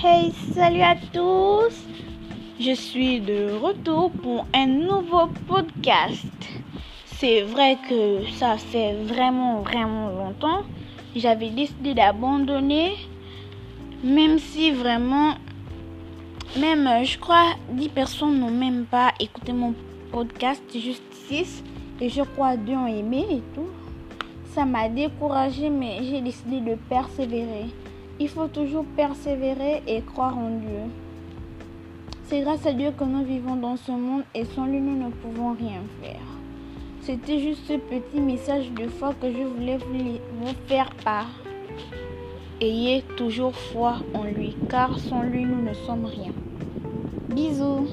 Hey, salut à tous! Je suis de retour pour un nouveau podcast. C'est vrai que ça fait vraiment, vraiment longtemps. J'avais décidé d'abandonner, même si vraiment, même je crois 10 personnes n'ont même pas écouté mon podcast, juste 6. Et je crois deux ont aimé et tout. Ça m'a découragé, mais j'ai décidé de persévérer. Il faut toujours persévérer et croire en Dieu. C'est grâce à Dieu que nous vivons dans ce monde et sans lui nous ne pouvons rien faire. C'était juste ce petit message de foi que je voulais vous faire part. Ayez toujours foi en lui car sans lui nous ne sommes rien. Bisous